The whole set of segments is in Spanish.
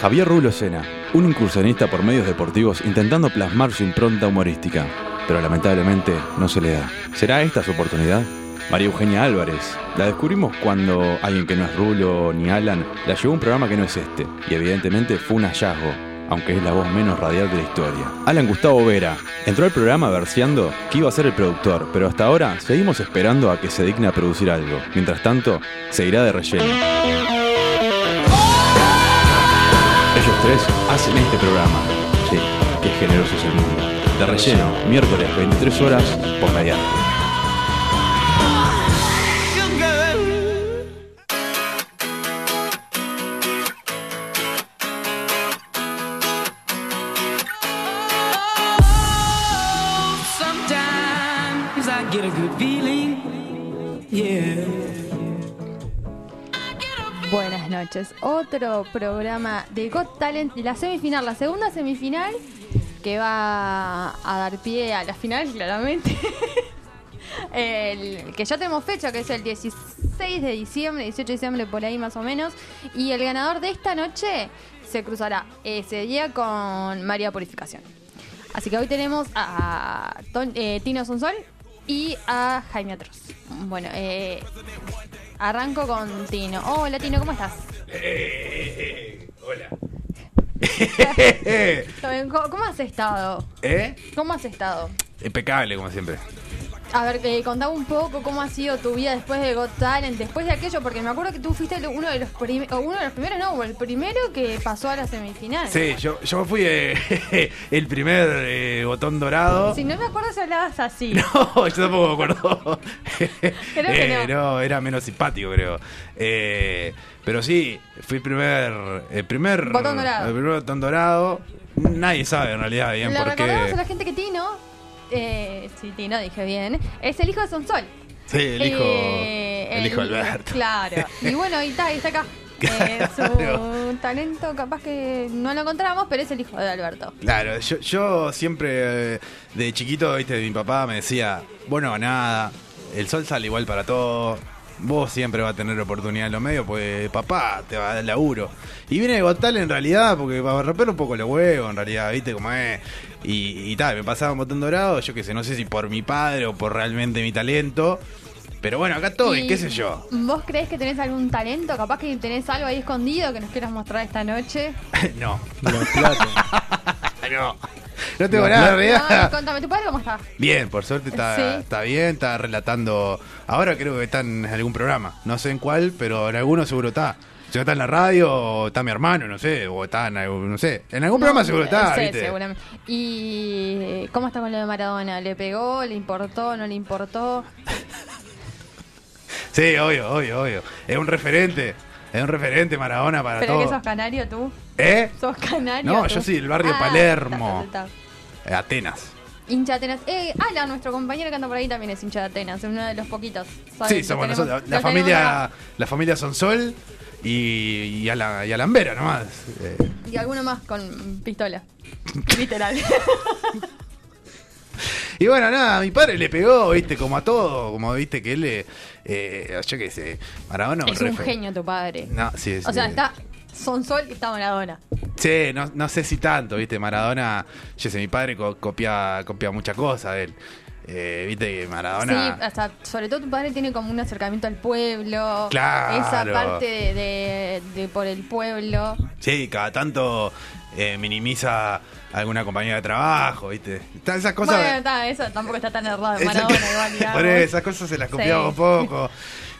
Javier Rulo Sena, un incursionista por medios deportivos intentando plasmar su impronta humorística, pero lamentablemente no se le da. ¿Será esta su oportunidad? María Eugenia Álvarez. La descubrimos cuando alguien que no es Rulo ni Alan la llevó a un programa que no es este, y evidentemente fue un hallazgo, aunque es la voz menos radial de la historia. Alan Gustavo Vera entró al programa verseando que iba a ser el productor, pero hasta ahora seguimos esperando a que se digne a producir algo. Mientras tanto, seguirá de relleno. Hacen este programa. Sí, qué generoso es el mundo. De relleno, miércoles 23 horas por mediante. Noches. Otro programa de Got Talent, la semifinal, la segunda semifinal, que va a dar pie a la final, claramente. Que ya tenemos fecha, que es el 16 de diciembre, 18 de diciembre, por ahí más o menos. Y el ganador de esta noche se cruzará ese día con María Purificación. Así que hoy tenemos a eh, Tino Sonsol y a Jaime Atroz. Bueno, eh, arranco con Tino. Hola Tino, ¿cómo estás? Hola. Todo bien, ¿Cómo cómo has estado? ¿Eh? ¿Cómo has estado? Impecable, como siempre. A ver, eh, contame un poco cómo ha sido tu vida después de Got Talent, después de aquello, porque me acuerdo que tú fuiste uno de los prim- o uno de los primeros, no, el primero que pasó a la semifinal. Sí, yo, yo fui eh, el primer eh, botón dorado. Si no me acuerdo si hablabas así. No, yo tampoco me acuerdo. Creo que Eh, no, era menos simpático, creo. Eh, pero sí, fui primer, el primer Botón dorado. El primer botón dorado. Nadie sabe en realidad bien por qué. a la gente que Tino, eh, sí, Tino, dije bien, es el hijo de Sonsol. Sí, el hijo, Eh, el hijo Alberto. Claro. Y bueno, ahí está, ahí está acá. Eh, su talento capaz que no lo encontramos, pero es el hijo de Alberto. Claro, yo, yo siempre eh, de chiquito, viste, mi papá me decía, bueno, nada, el sol sale igual para todo, vos siempre vas a tener oportunidad en los medios, pues papá te va a dar laburo. Y vine de Gotal en realidad, porque para romper un poco los huevos, en realidad, viste cómo es. Y, y tal, me pasaba un botón dorado, yo qué sé, no sé si por mi padre o por realmente mi talento. Pero bueno, acá estoy, Y qué sé yo. ¿Vos crees que tenés algún talento? Capaz que tenés algo ahí escondido que nos quieras mostrar esta noche. no, La plata. no. No tengo nada en realidad. No, contame, ¿tu padre cómo está? Bien, por suerte está, Sí. está bien, está relatando. Ahora creo que está en algún programa, no sé en cuál, pero en alguno seguro está. Si no está en la radio, o está mi hermano, no sé, o está en algún, no sé. En algún programa seguro está, Sí, ¿viste? seguramente. ¿Y cómo está con lo de Maradona? ¿Le pegó? ¿Le importó? ¿No le importó? Sí, obvio, obvio, obvio. Es un referente, es un referente Maradona para ¿Pero que todo. sos canario tú? ¿Eh? ¿Sos canario? No, tú? yo soy del barrio Ah, Palermo. ta, ta. Eh, Atenas. Hincha de Atenas. Eh, Alan, nuestro compañero que anda por ahí también es hincha de Atenas, es uno de los poquitos. ¿sabes? Sí, somos nosotros. La familia, la familia Sonsol y, y, Alan, y Alan Vera nomás. Eh. Y alguno más con pistola. Literal. Y bueno, nada, mi padre le pegó, viste, como a todo, como viste que él, le, eh, yo qué sé, Maradona es un genio tu padre. No, sí, sí. O sea, está Son Sol y está Maradona. Sí, no, no sé si tanto, viste, Maradona, yo sé, mi padre co- copia, copia muchas cosas de él. Eh, viste que Maradona... Sí, hasta, sobre todo tu padre tiene como un acercamiento al pueblo. Claro. Esa parte de, de- de por el pueblo. Sí, cada tanto eh, minimiza alguna compañía de trabajo, viste. Está- Esas cosas... bueno, está, eso tampoco está tan errado. Maradona igual, digamos. Por eso, esas cosas se las copiaba Sí. un poco.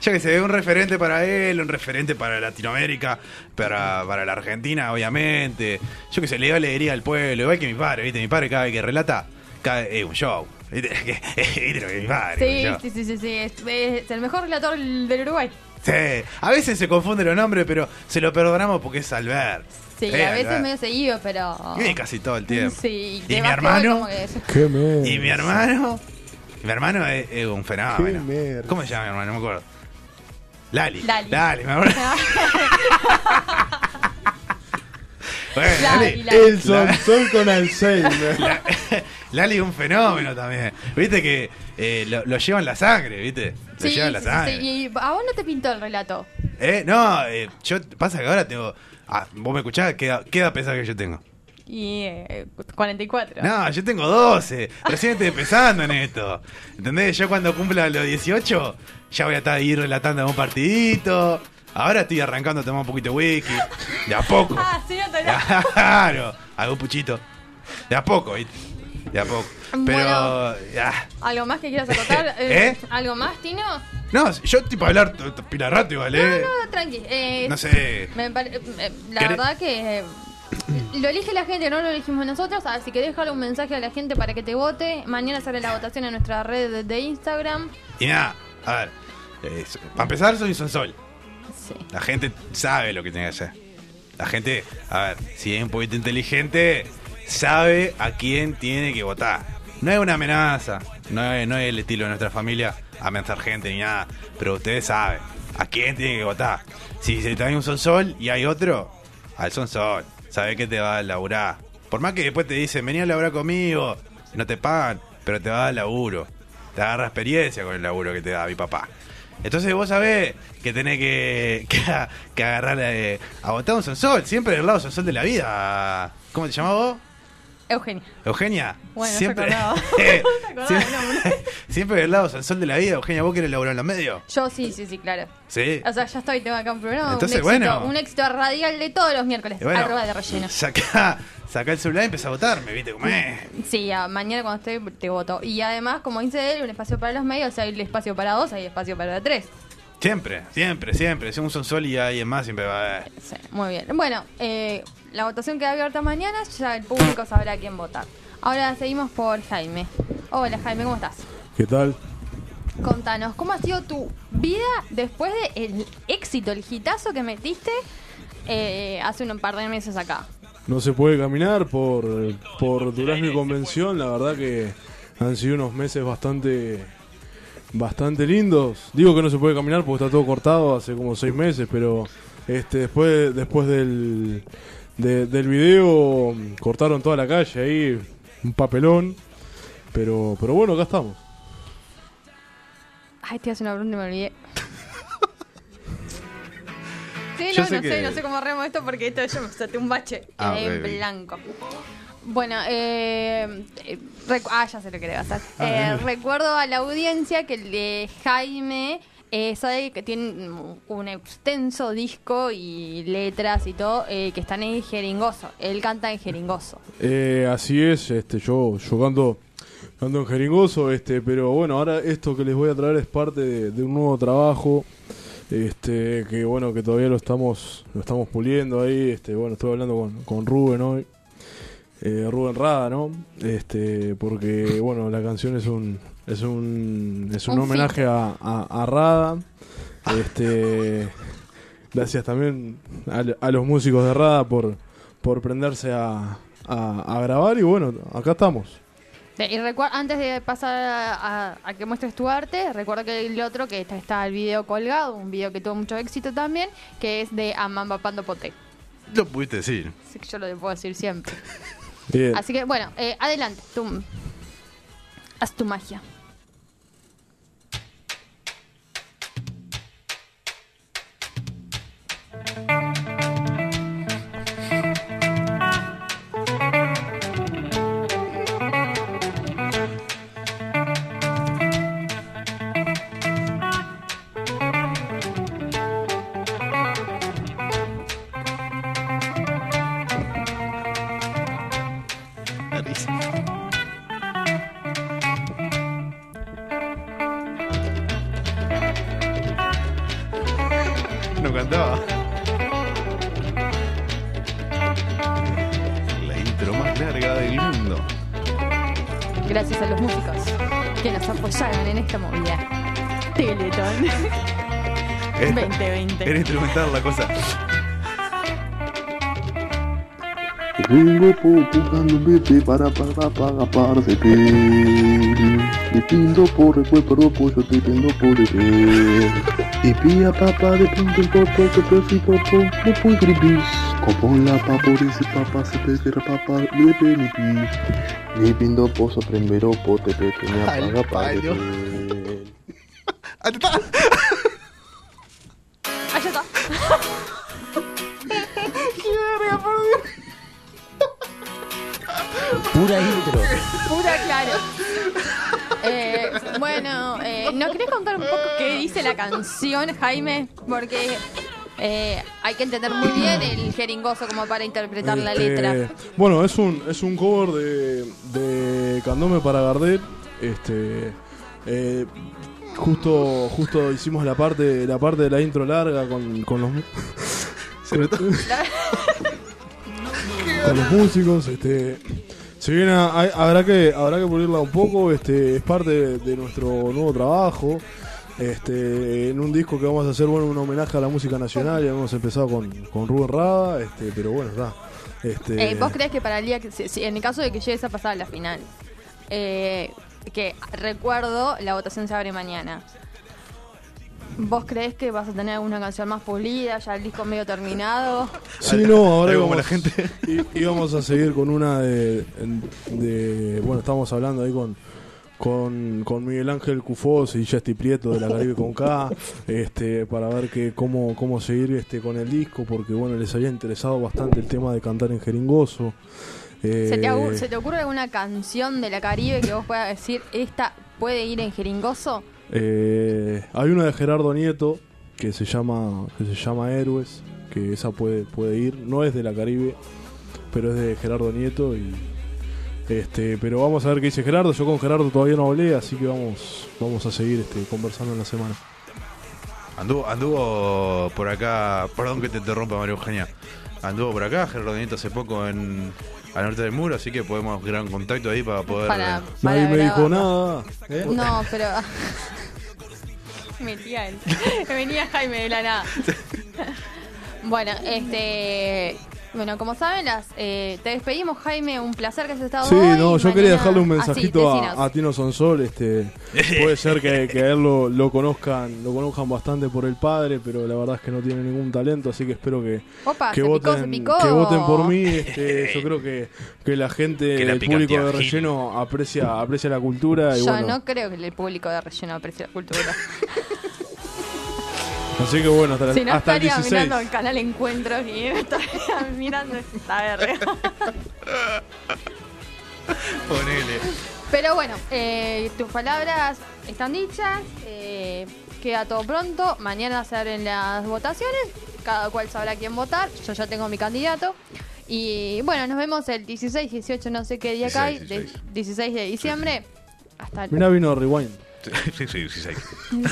Yo que sé, un referente para él, un referente para Latinoamérica, para, para la Argentina, obviamente. Yo que sé, le dio alegría al pueblo, igual que mi padre, ¿viste? Mi padre cada vez que relata, cada es un show. ¿Viste? ¿Viste lo que mi padre? Sí, sí, sí, sí, sí. Es, es el mejor relator del Uruguay. Sí. A veces se confunden los nombres, pero se lo perdonamos porque es Albert. Sí, Eh, a veces Albert. medio seguido, pero. Y casi todo el tiempo. Sí, ¿Y mi hermano? como que es- Qué. Y mi hermano. Mi hermano es, es un fenómeno. Qué. ¿Cómo se llama mi hermano? No me acuerdo. Lali. Lali. Lali, me acuerdo. Bueno, Lali, Lali. Lali. El Sonsol con Alzheimer. La- Lali es un fenómeno también. Viste que eh, lo, lo lleva en la sangre, ¿viste? Lo Sí, lleva en la sí, sí, sangre. sí. Y a vos no te pintó el relato. Eh, no, eh, yo pasa que ahora tengo. Ah, vos me escuchás, ¿qué edad, qué edad pensás que yo tengo? Y eh, 44. No, yo tengo 12. Recién estoy empezando en esto. ¿Entendés? Yo cuando cumpla los 18, ya voy a estar ahí relatando un partidito. Ahora estoy arrancando a tomar un poquito de whisky. De a poco. Ah, sí, la- Claro, algún puchito. De a poco, ¿viste? De a poco. Pero. Bueno. ya. ¿Algo más que quieras acotar? ¿Eh? ¿Algo más, Tino? No, yo tipo hablar pila rato, ¿vale? No, tranqui. eh, No sé. me pare- eh, la ¿Querés- verdad que eh, lo elige la gente, no lo elegimos nosotros. Así que déjale un mensaje a la gente para que te vote. Mañana sale la votación en nuestra red de, Instagram. Y nada, a ver. eh, para empezar, soy un sol. Sí. La gente sabe lo que tiene que hacer. La gente, a ver, si es un poquito inteligente, sabe a quién tiene que votar. No es una amenaza, no es, no es el estilo de nuestra familia amenazar gente ni nada, pero ustedes saben a quién tiene que votar. Si se hay un sol y hay otro, al sol, sabe que te va a laburar. Por más que después te dicen, vení a laburar conmigo, no te pagan, pero te va a dar laburo. Te agarra experiencia con el laburo que te da mi papá. Entonces vos sabés que tenés que, que, agarrar a votar un sonsol, siempre del lado sonsol de la vida. ¿Cómo te llamás vos? Eugenia. Eugenia. Bueno, no se siempre, acordaba. Eh, se acordaba siempre, siempre del lado sonsol de la vida. Eugenia, ¿vos querés laburar en los medios? Yo sí, sí, sí, claro. Sí. O sea, ya estoy, tengo acá un programa. Entonces, un éxito, bueno. Un éxito radial de todos los miércoles. Bueno, arroba de relleno. Saca el celular y empezá a votar, me viste cómo es. Sí, a- mañana cuando esté te voto. Y además, como dice él, un espacio para los medios, hay espacio para dos, hay espacio para tres. Siempre, siempre, siempre. Si un sonsol y alguien más, siempre va a haber. Sí, muy bien. Bueno, eh, la votación queda abierta mañana, ya el público sabrá quién votar. Ahora seguimos por Jaime. Hola Jaime, ¿cómo estás? ¿Qué tal? Contanos, ¿cómo ha sido tu vida después del éxito, el hitazo que metiste eh, hace un par de meses acá? No se puede caminar por, por Durazno y Convención. La verdad que han sido unos meses bastante bastante lindos. Digo que no se puede caminar porque está todo cortado hace como seis meses, pero este después después del, de- del video cortaron toda la calle ahí, un papelón. Pero, pero bueno, acá estamos. Ay, te hace una pregunta y me olvidé. Sí, no, no sé, que- no sé cómo arremo esto porque esto yo me saté un bache Ah, en ok. blanco. Bueno, eh, eh, ah, ya sé lo que le va a hacer. Ah, Eh, recuerdo a la audiencia que el de Jaime eh, que tiene un- extenso disco y letras y todo eh, que están en jeringoso. Él canta en jeringoso. Eh, así es, este, yo, yo canto, canto en jeringoso, este, pero bueno, ahora esto que les voy a traer es parte de, un nuevo trabajo, este, que bueno, que todavía lo estamos, lo estamos puliendo ahí, este, bueno, estoy hablando con, con Rubén hoy, eh, Rubén Rada, ¿no? Este, porque bueno, la canción es un, es un, es un, Un homenaje a, a, a Rada, este, gracias también a, a los músicos de Rada por, por prenderse a, a, a grabar y bueno, acá estamos. Sí, Y antes de pasar a, a- a que muestres tu arte, recuerdo que el otro que está, está el video colgado, un video que tuvo mucho éxito también, que es de Amamba Pando Poté. Lo pudiste decir. Así que yo lo puedo decir siempre. Bien. Así que bueno, eh, adelante, tú haz tu magia. Buscando un vete para para para para Te pido por recuerdo pues yo te tengo por ver. Y pia papá de punto en poco que preciso poco no puedo escribir Como la papa dice papá se te queda papá de penipí Ni pido pozo primero pote pequeña paga para palo. Ah, ya está. Pura intro. Pura claro. Eh, bueno, eh, ¿no querés contar un poco qué dice la canción, Jaime? Porque eh, hay que entender muy bien el jeringoso como para interpretar la Este, letra. Bueno, es un, es un cover de, de Candome para Gardel. Este, eh, justo, justo hicimos la parte, la parte de la intro larga con, con los con los músicos. Este, si bien ha- hay- habrá que habrá que pulirla un poco, este, es parte de, nuestro nuevo trabajo. Este, en un disco que vamos a hacer bueno un homenaje a la música nacional, ya hemos empezado con, con Rubén Rada, este, pero bueno, está. Este, Eh, ¿Vos crees que para el día que, si- en el caso de que llegues a pasar a la final, eh, que recuerdo, la votación se abre mañana. ¿Vos crees que vas a tener alguna canción más pulida, ya el disco medio terminado? Sí, no, ahora íbamos, la gente. íbamos a seguir con una de, de- Bueno, estamos hablando ahí con, con, con Miguel Ángel Cufós y Justy Prieto de la Caribe con K, este, para ver que cómo, cómo seguir este con el disco, porque bueno, les había interesado bastante el tema de cantar en jeringoso. ¿Se, te, Eh, se te ocurre alguna canción de la Caribe que vos puedas decir, esta puede ir en jeringoso? Eh, hay una de Gerardo Nieto que se llama que se llama Héroes, que esa puede puede ir, no es de la Caribe, pero es de Gerardo Nieto y este, pero vamos a ver qué dice Gerardo. Yo con Gerardo todavía no hablé, así que vamos vamos a seguir este, conversando en la semana. Anduvo, anduvo por acá, perdón que te interrumpa María Eugenia. Anduvo por acá, Gerardo Nieto hace poco en al norte del muro, así que podemos crear un contacto ahí para poder. Para, Nadie para me dijo nada. ¿eh? No, pero. Metía él. Venía Jaime de la nada. bueno, este. Bueno, como saben, las, eh, te despedimos, Jaime. Un placer que has estado Sí, hoy. no, yo quería dejarle un Ah, sí, mensajito a, a Tino Sonsol, este puede ser que, que a él lo, lo conozcan, lo conozcan bastante por el padre, pero la verdad es que no tiene ningún talento, así que espero que, Opa, que se picó, se voten picó. que voten por mí, este, yo creo que, que la gente, Que la el público de relleno aprecia, aprecia la cultura y Yo bueno, no creo que el público de relleno aprecie la cultura. así que bueno, hasta, si no hasta el estaría 16. mirando el canal Encuentros y estaría mirando esta verga. Ponele. Pero bueno, eh, tus palabras están dichas. eh, queda todo pronto. Mañana se abren las votaciones. Cada cual sabrá quién votar. Yo ya tengo mi candidato. Y bueno, nos vemos el 16, 18, no sé qué día cae. 16, de- 16 de diciembre. Hasta el, Mirá vino Rewind. Sí, sí, sí, sí.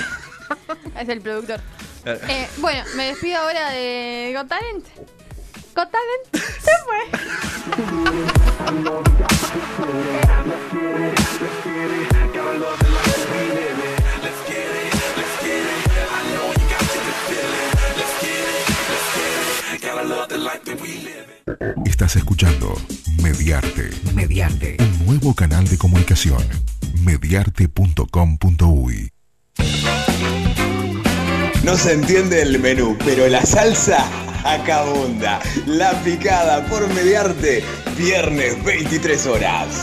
es el productor. Eh, bueno, me despido ahora de Got Talent. Got Talent se fue. Estás escuchando Mediarte. Mediarte. Un nuevo canal de comunicación. Mediarte.com.uy. No se entiende el menú, pero la salsa acabunda. La picada por mediarte, viernes 23 horas.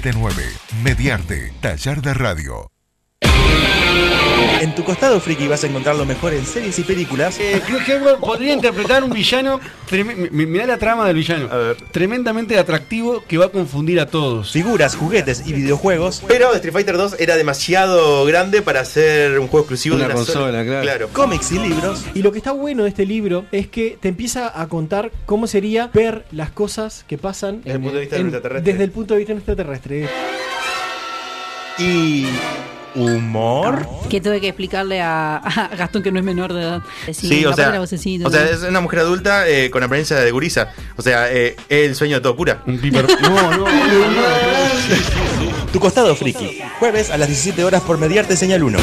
479 Mediarte, Taller de Radio. En tu costado friki vas a encontrar lo mejor en series y películas. Eh, creo que podría interpretar un villano. Mirá la trama del villano. Tremendamente atractivo que va a confundir a todos. Figuras, juguetes y videojuegos. Pero Street Fighter 2 era demasiado grande para ser un juego exclusivo Una de una consola, sola- claro. Cómics y libros. Y lo que está bueno de este libro es que te empieza a contar cómo sería ver las cosas que pasan Desde el punto de vista de un extraterrestre. desde el punto de vista extraterrestre. Y. humor. Que tuve que explicarle a, a Gastón que no es menor de edad. Sí, o sea, vocecita, o sea, es una mujer adulta eh, con apariencia de gurisa. O sea, eh, es el sueño de todo cura. No, no, Tu costado friki. Jueves a las 17 horas por Mediarte Señal 1.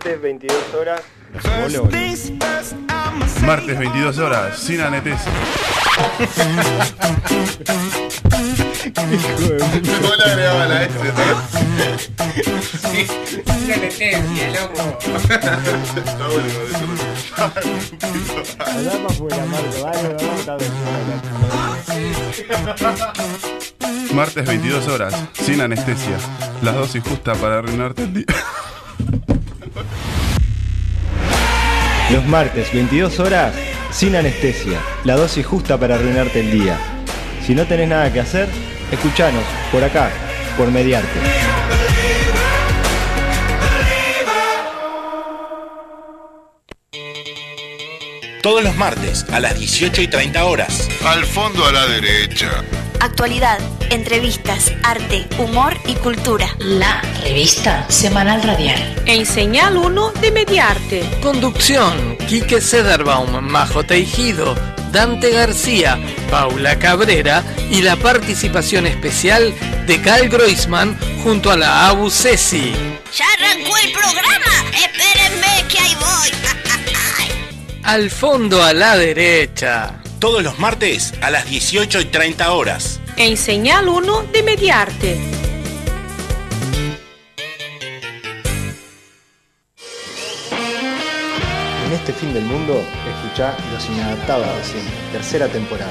Martes 22 horas. Martes 22 horas, sin anestesia. No le agregaba la S, Sin anestesia, loco. Está bueno, Hablar para afuera, Marco, vale, vamos a Martes 22 horas, sin anestesia. La dosis justa para arruinarte el día. Los martes, 22 horas, sin anestesia. La dosis justa para arruinarte el día. Si no tenés nada que hacer, escuchanos por acá, por Mediarte. Todos los martes a las 18 y 30 horas. Al fondo a la derecha. Actualidad, entrevistas, arte, humor y cultura. La revista Semanal Radial. En Señal 1 de Mediarte. Conducción, Quique Sederbaum, Majo Teijido, Dante García, Paula Cabrera y la participación especial de Cal Groisman junto a la Abu Ceci. ¡Ya arrancó el programa! ¡Espérenme que ahí voy! Al fondo a la derecha. Todos los martes a las 18 y 30 horas. En Señal 1 de Mediarte. En este fin del mundo, escuchá Los Inadaptados tercera temporada.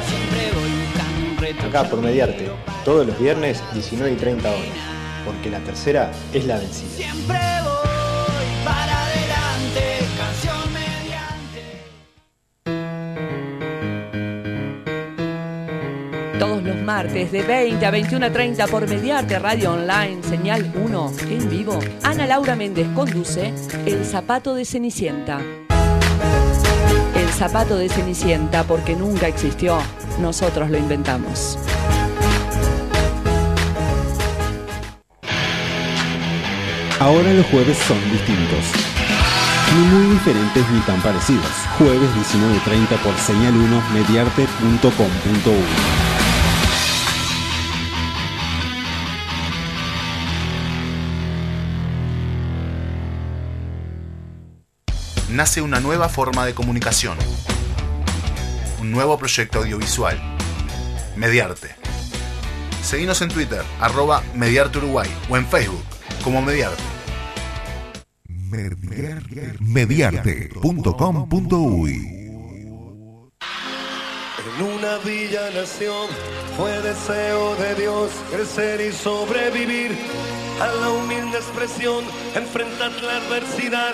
Acá por Mediarte, todos los viernes 19 y 30 horas, porque la tercera es la vencida. martes de 20 a 21.30 por Mediarte Radio Online, señal 1, en vivo. Ana Laura Méndez conduce El Zapato de Cenicienta. El Zapato de Cenicienta, porque nunca existió, nosotros lo inventamos. Ahora los jueves son distintos ni muy diferentes ni tan parecidos. Jueves 19.30 por señal1mediarte.com.uy. Nace una nueva forma de comunicación. Un nuevo proyecto audiovisual. Mediarte. Seguinos en Twitter, arroba Mediarte Uruguay o en Facebook como Mediarte. Mediarte.com.uy En una villa nación fue deseo de Dios crecer y sobrevivir a la humilde expresión, enfrentar la adversidad,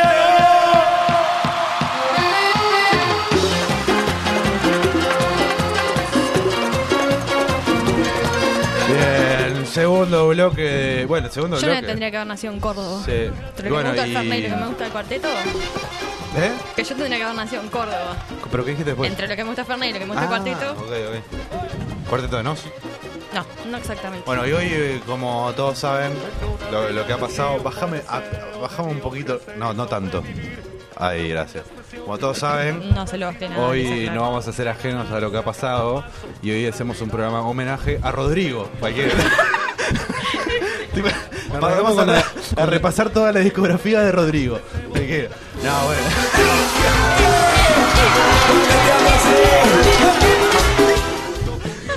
segundo bloque. de- Bueno, segundo Yo no bloque. tendría que haber nacido en Córdoba. Sí. Pero lo que Bueno, me gusta el y- Fernet y lo que me gusta el cuarteto, ¿Eh? que yo tendría que haber nacido en Córdoba. ¿Pero qué dijiste después? Entre lo que me gusta el Fernet y lo que me gusta Ah, el cuarteto. Ok, ok. Cuarteto de Nos. No, no exactamente. Bueno, y hoy, eh, como todos saben, lo, lo que ha pasado, bajame, a- bajame un poquito. No, no tanto. Ahí, gracias. Como todos saben, No se lo gasté nada. hoy no vamos a ser ajenos a lo que ha pasado y hoy hacemos un programa homenaje a Rodrigo. Cualquiera. Vamos a, a repasar toda la discografía de Rodrigo. No, bueno.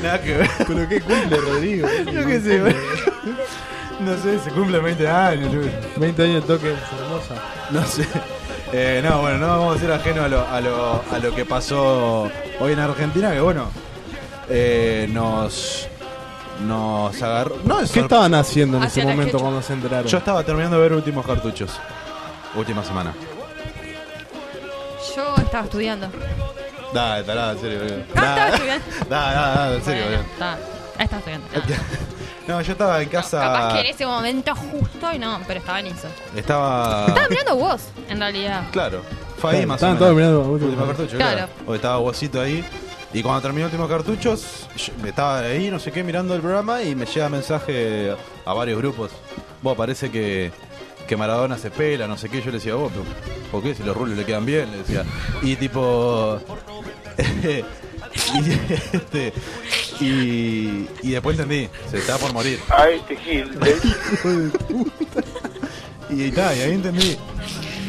Nada que ver. ¿Pero qué cumple Rodrigo? Yo qué sé. No sé, se cumple 20 años. yo qué sé. 20 años de toque en Formosa. No sé. Eh, no, bueno, no vamos a ser ajenos a lo, a, lo, a lo que pasó hoy en Argentina, que bueno, eh, nos nos agarró. No, es ¿Qué estaban haciendo en ese la momento quechua. cuando se enteraron? Yo estaba terminando de ver últimos cartuchos. Última semana. Yo estaba estudiando. Dale, tarada, en serio, boludo. Ah, estaba Dale, estudiando. dale, dale, dale, en serio, Bueno, boludo. está. Estaba estudiando. No, yo estaba en casa. Capaz que en ese momento justo y no, pero estaba en eso. Estaba. Estaba mirando vos, en realidad. Claro, fue ahí más o estaban menos. todos mirando último último cartucho. cartucho, claro. Claro. Porque estaba vosito ahí. Y cuando terminó últimos cartuchos, yo estaba ahí, no sé qué, mirando el programa y me llega mensaje a varios grupos. Vos, parece que, que Maradona se pela, no sé qué. Yo le decía, vos, pero ¿por qué? Si los rulos le quedan bien, le decía. Y tipo. y, este, y, y después entendí, se estaba por morir. Ay, este. Y, ta, y ahí entendí.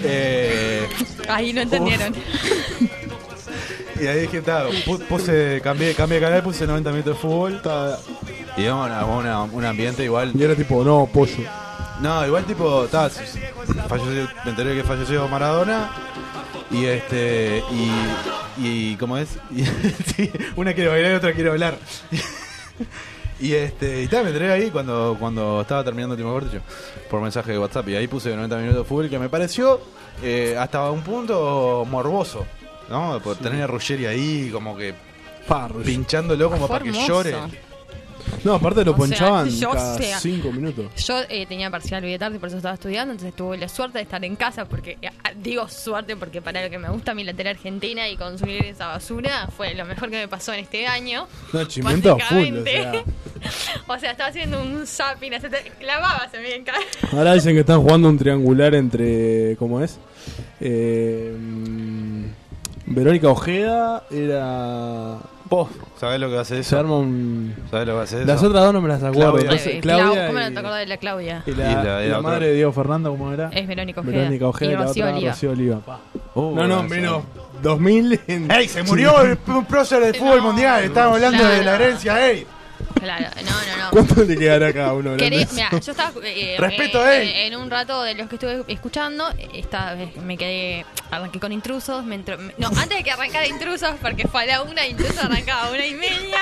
Eh, Ahí no entendieron. Y ahí dije, pu- puse, cambié, cambié de canal, puse 90 minutos de fútbol. ta, y una, una- un ambiente igual. Y era tipo, no, pollo. No, igual tipo, ta, falleció- me enteré que falleció Maradona. Y este, y, y ¿cómo es? Y, sí, una quiere bailar y otra quiere hablar. Y este, y me enteré ahí cuando, cuando estaba terminando el último cartucho por mensaje de WhatsApp. Y ahí puse 90 minutos de fútbol que me pareció eh, hasta un punto morboso, ¿no? Por tener a Ruggeri ahí como que pinchándolo como para que llore. No, aparte lo O sea, ponchaban yo cada sea- 5 minutos. Yo eh, tenía parcial hoy de tarde, por eso estaba estudiando, entonces tuve la suerte de estar en casa, porque eh, digo suerte porque para lo que me gusta mi la tele argentina y consumir esa basura fue lo mejor que me pasó en este año. No, chimento a full, o Básicamente. sea. O sea, estaba haciendo un zapping, la baba se me viene. Ahora dicen que están jugando un triangular entre. ¿Cómo es? Eh, Verónica Ojeda era. Vos, ¿sabés lo que va a hacer Se eso? arma un. ¿Sabés lo que va a hacer Las eso? otras dos no me las acuerdo. Claudia. Entonces, Eh, Claudia Clau- ¿Cómo no y- te acordás de la Claudia? Y la, Y la- y y la la otra. madre de Diego Fernando, ¿cómo era? Es Verónica Ojeda. Verónica Ojeda y la Rocío otra Oliva. Rocío Oliva. pa. Uh, no, no, menos 2000. En... ¡Ey, se murió el un prócer del fútbol mundial! Estábamos hablando de la herencia, ¡ey! Claro, no, no, no. ¿Cuánto le quedará a cada uno? yo estaba eh, Respeto, eh, ey. eh, en un rato de los que estuve escuchando, eh, esta vez me quedé, arranqué con intrusos, me entró- me- no, antes de que arrancara intrusos, porque fue a la una, intrusos arrancaba a una y media.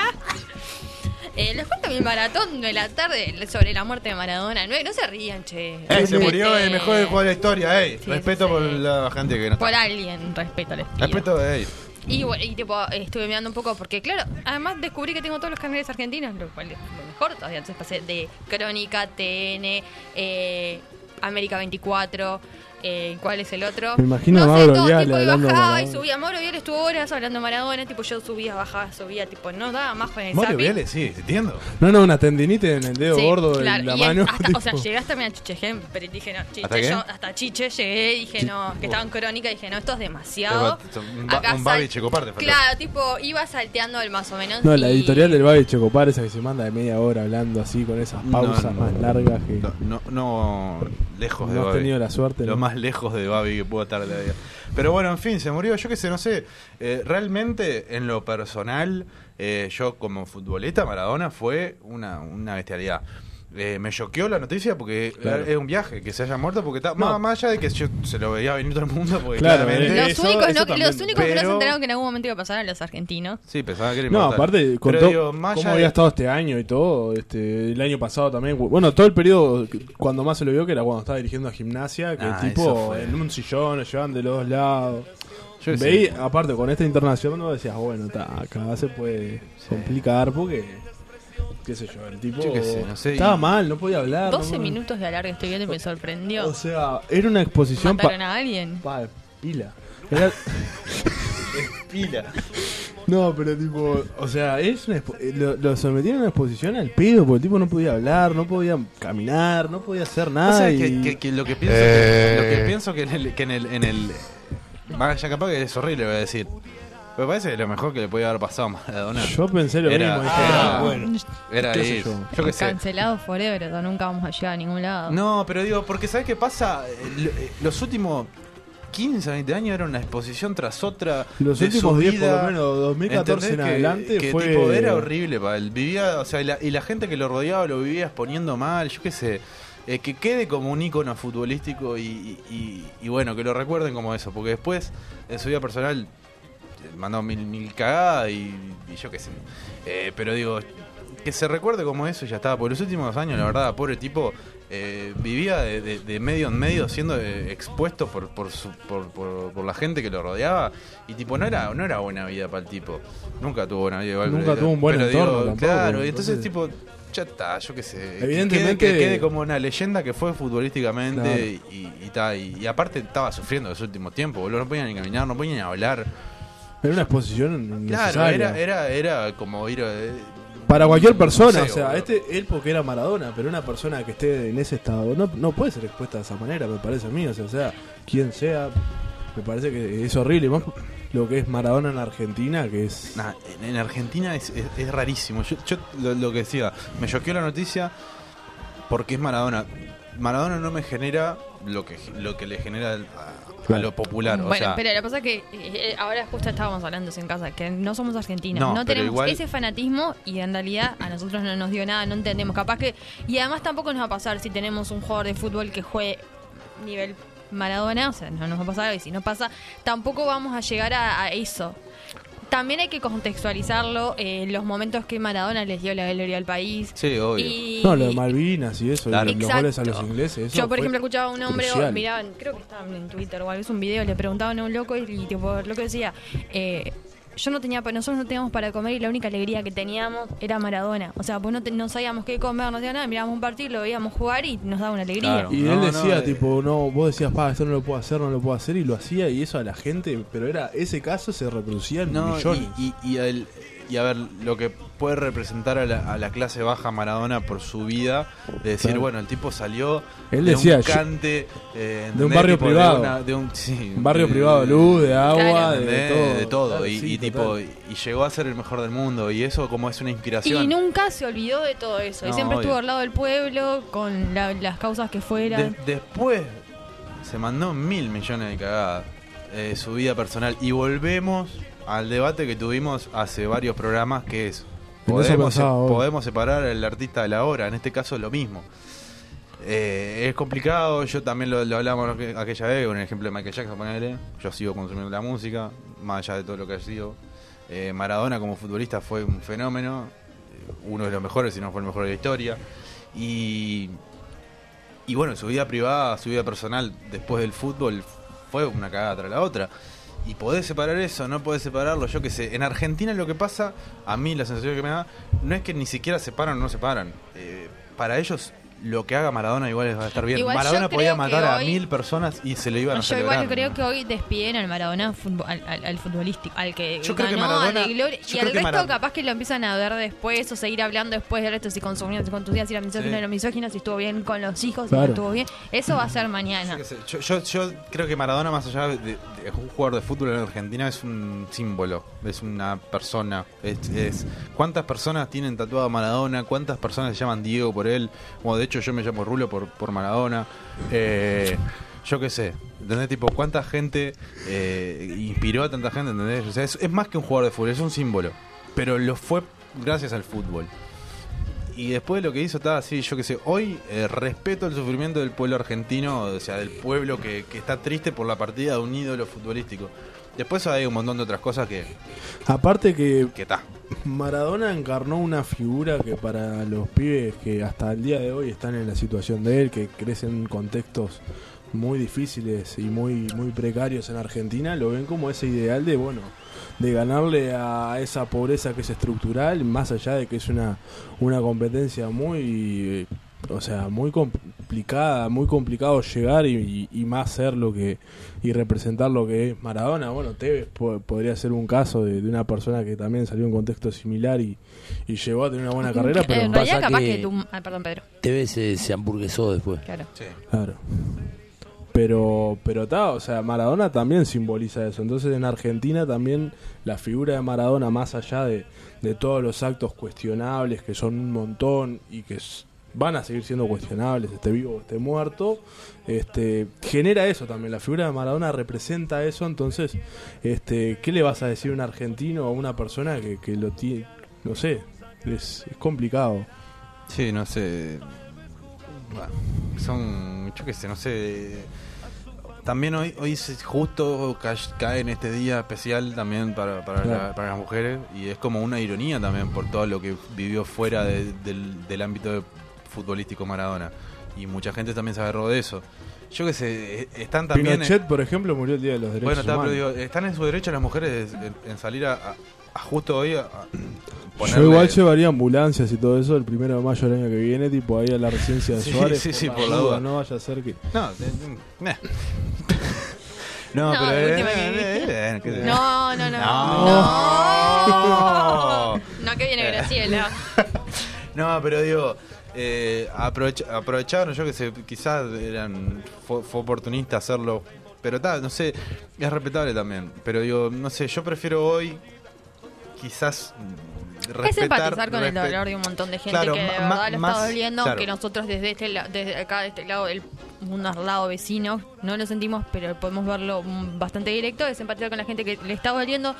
Eh, les cuento mi maratón de la tarde sobre la muerte de Maradona. No, no se rían, che. ¡Ey, se Respete- murió el mejor jugador de la historia, ey! Sí, Respeto sí, por la gente que no Por está. alguien, respeto les pido. Respeto de ey. Y, y tipo, estuve mirando un poco porque, claro, además descubrí que tengo todos los canales argentinos, lo cual es lo mejor todavía. Entonces pasé de Crónica, TN, eh, América 24, eh, ¿cuál es el otro? Me imagino a no Mauro todo, Viale tipo, y hablando de bajaba y subía. Mauro Viale estuvo horas hablando de Maradona, tipo, yo subía, bajaba, subía, tipo, no daba más con el Mario zapping. Viale, sí, entiendo. No, no, una tendinite en el dedo Sí, gordo claro, de la y mano. hasta- tipo. o sea, llegué hasta me chiche, pero dije, no, chiche, ¿Hasta qué? yo hasta chiche llegué y dije, no, que estaba en crónica, dije, no, esto es demasiado. Un, ba- Babi faltó. Claro, tipo, iba salteando el más o menos. No, la y- editorial del Babi Checopar, esa que se manda de media hora hablando así, con esas pausas No, no, más largas que. No, no, no, lejos de No has Babi. tenido la suerte, Lo ¿no? más lejos de Babi que puedo estar de la vida. Pero bueno, en fin, se murió. Yo qué sé, no sé. Eh, realmente, en lo personal, eh, yo como futbolista, Maradona fue una, una bestialidad. Eh, me choqueó la noticia porque Claro. es un viaje, que se haya muerto porque está. No. Más, más allá de que yo se lo veía venir todo el mundo, porque Claro, claramente. Los Eso- únicos, eso no- los únicos que no se enteraron que en algún momento iba a pasar eran los argentinos. Sí, pensaba que era No, aparte, contó digo, cómo había de- estado este año y todo, este, el año pasado también. Bueno, todo el periodo cuando más se lo vio, que era cuando estaba dirigiendo a gimnasia, que Ah, tipo en un sillón, lo llevaban de los dos lados. Yo. Veí, aparte, con esta internacional, no decías, bueno, ta, acá se puede complicar porque, qué sé yo, el tipo Yo qué sé, no sé, estaba y- mal, no podía hablar. 12 no- minutos de alargue estoy viendo y me sorprendió. O sea, era una exposición ¿Mataron a alguien? Pa, pila. Era- Pila. No, pero tipo, o sea, es una expo- eh, lo, lo sometieron a una exposición al pedo, porque el tipo no podía hablar, no podía caminar, no podía hacer nada. O sea, y- que, que- que lo que pienso, Eh. que, lo que pienso que en el, que en el, en el capaz que es horrible voy a decir. Me parece que lo mejor que le podía haber pasado a Maradona. Yo pensé lo era, mismo, era, ah, bueno, era qué sé ir. yo. Yo qué sé. Cancelados forever, o nunca vamos a llegar a ningún lado. No, pero digo, porque ¿sabes qué pasa? Eh, eh, Los últimos 15, 20 años era una exposición tras otra. Los de últimos su 10 por lo menos, 2014 en adelante que fue- tipo, era horrible para él. Vivía, o sea, y la, y la gente que lo rodeaba lo vivía exponiendo mal, yo qué sé. Eh, que quede como un ícono futbolístico y, y- y- y bueno, que lo recuerden como eso, porque después en su vida personal mandó mil, mil cagadas y, y yo qué sé. Eh, pero digo, que se recuerde como eso ya estaba. Por los últimos años, la verdad, pobre tipo, eh, vivía de, de- de medio en medio siendo eh, expuesto por, por, su- por, por- por la gente que lo rodeaba. Y tipo, no era, no era buena vida para el tipo. Nunca tuvo buena vida. igual, Nunca pero- tuvo un buen pero entorno digo, tampoco, Claro, y entonces, tipo, ya está, yo qué sé. que Evidentemente- quede, que quede como una leyenda que fue futbolísticamente y, y, y, y aparte estaba sufriendo en su último tiempo, boludo. No podía ni caminar, no podía ni hablar. Era una exposición Claro, era, era, era como ir. eh, Para cualquier persona, o sea, este él porque era Maradona, pero una persona que esté en ese estado no, no puede ser expuesta de esa manera, me parece a mí, o sea, o sea, quien sea, me parece que es horrible, más lo que es Maradona en Argentina, que es... Nah, en, en Argentina es, es- es rarísimo. Yo, yo lo, lo que decía, me choqueó la noticia porque es Maradona. Maradona no me genera lo que lo que le genera a, a lo popular. o Bueno, sea, pero lo que pasa es que eh, ahora justo estábamos hablando en casa, que no somos argentinos, No, tenemos igual- ese fanatismo y en realidad a nosotros no nos dio nada, no entendemos. Capaz que. Y además tampoco nos va a pasar si tenemos un jugador de fútbol que juegue nivel Maradona, o sea, no nos va a pasar y si no pasa, tampoco vamos a llegar a, a eso. También hay que contextualizarlo, eh, los momentos que Maradona les dio la gloria al país. Sí, obvio. Y- No, lo de Malvinas y eso, Claro. y los goles a los ingleses. eso Yo, por ejemplo, escuchaba a un hombre, miraban, creo que estaba en Twitter o algo, es un video, le preguntaban a un loco y, y, tipo, el loco decía, eh, yo no tenía, nosotros no teníamos para comer y la única alegría que teníamos era Maradona. O sea, pues no, te- no sabíamos qué comer, no teníamos nada, mirábamos un partido, lo veíamos jugar y nos daba una alegría. Y él decía, no, eh. tipo, no, vos decías, pa, esto no lo puedo hacer, no lo puedo hacer, y lo hacía, y eso a la gente, pero era ese caso se reproducía en No, millones. y, y, y, el- y a ver, lo que puede representar a la, a la clase baja Maradona por su vida, de decir, Claro. bueno, el tipo salió Él de decía, un yo- cante, eh, de un barrio Tipo, privado. una- de un, sí, Un barrio de- privado de luz, de agua, de todo. de todo. Claro, y, sí, y tipo, y llegó a ser el mejor del mundo. Y eso como es una inspiración. Y nunca se olvidó de todo eso. y siempre obvio. estuvo al lado del pueblo, con la- las causas que fueran. De- después se mandó mil millones de cagadas eh, su vida personal. Y volvemos al debate que tuvimos hace varios programas, que es, podemos, pensaba podemos separar al artista de la obra. En este caso lo mismo. Eh, es complicado, yo también lo, lo hablamos aqu- aquella vez con el ejemplo de Michael Jackson, ponele. Yo sigo consumiendo la música, más allá de todo lo que ha sido. Eh, Maradona como futbolista fue un fenómeno, uno de los mejores, si no fue el mejor de la historia. Y, y bueno, su vida privada, su vida personal después del fútbol fue una cagada tras la otra. Y podés separar eso, no podés separarlo, yo qué sé. En Argentina lo que pasa, a mí la sensación que me da, no es que ni siquiera separan o no separan. Eh, para ellos lo que haga Maradona igual va a estar bien. Igual Maradona podía matar a hoy- mil personas y se lo iban a Yo celebrar. igual creo que hoy despiden al Maradona al, al- al futbolístico, al que Yo creo que ganó, Maradona- al de gloria. yo Y al que resto Mara- capaz que lo empiezan a ver después o seguir hablando después del resto si consumían, si contusían, si era misógino, Sí. no era misógino, si estuvo bien con los hijos, si Claro. no estuvo bien. Eso va a ser mañana. Yo, yo, yo creo que Maradona, más allá de, de un jugador de fútbol en Argentina, es un símbolo, es una persona. Es, es- ¿Cuántas personas tienen tatuado a Maradona? ¿Cuántas personas se llaman Diego por él? Como de hecho yo me llamo Rulo por, por Maradona. Eh, yo qué sé, ¿entendés? Tipo, ¿cuánta gente eh, inspiró a tanta gente? ¿entendés? O sea, es, más que un jugador de fútbol, es un símbolo. Pero lo fue gracias al fútbol. Y después de lo que hizo, está así, yo qué sé, hoy eh, respeto el sufrimiento del pueblo argentino, o sea, del pueblo que, que está triste por la partida de un ídolo futbolístico. Después hay un montón de otras cosas que Aparte que que está. Maradona encarnó una figura que para los pibes que hasta el día de hoy están en la situación de él, que crecen en contextos muy difíciles y muy muy precarios en Argentina, lo ven como ese ideal de bueno, de ganarle a esa pobreza que es estructural, más allá de que es una una competencia muy o sea, muy complicada, muy complicado llegar y, y- y más ser lo que y representar lo que es Maradona. Bueno, Tevez po- podría ser un caso de, de una persona que también salió en un contexto similar y, y llegó a tener una buena carrera, pero en realidad pasa capaz que- que, tú... ah, perdón, Pedro. TV se, se hamburguesó después. Claro. Claro. Pero, pero está, o sea, Maradona también simboliza eso. Entonces en Argentina también la figura de Maradona, más allá de, de todos los actos cuestionables, que son un montón y que van a seguir siendo cuestionables, esté vivo o esté muerto, este, genera eso también. La figura de Maradona representa eso. Entonces, este, ¿qué le vas a decir a un argentino o a una persona que, que lo tiene? No sé, es, es complicado. Sí, no sé. Bueno, son, yo qué sé, no sé. también hoy, hoy es justo ca- cae en este día especial también para, para, Claro. la- para las mujeres y es como una ironía también por todo lo que vivió fuera de- del, del ámbito de- futbolístico Maradona. Y mucha gente también se agarró de eso. Yo que sé, eh, están también... Pinochet, por ejemplo, murió el Día de los Derechos Bueno, está, pero Humanos. digo, están en su derecho las mujeres en, en salir a, a- a justo hoy a, a Yo igual llevaría ambulancias y todo eso el primero de mayo del año que viene, tipo ahí a la residencia de Sí, Suárez. sí, sí, por la duda. No vaya a ser que. No, de- de- meh. No, No, pero... eh, eh, eh, yo. No, no, no. No. No, que viene Graciela. No, pero digo, eh, aprovech- aprovecharon, yo que sé, quizás eran fue, fue oportunista hacerlo, pero tal, no sé, es respetable también. Pero digo, no sé, yo prefiero hoy quizás mm, Es respetar, empatizar con el dolor de un montón de gente Claro, que de verdad lo está doliendo, claro. que nosotros desde este desde acá, de este lado del mundo al lado vecino, no lo sentimos, pero podemos verlo mm, bastante directo, es empatizar con la gente que le está doliendo.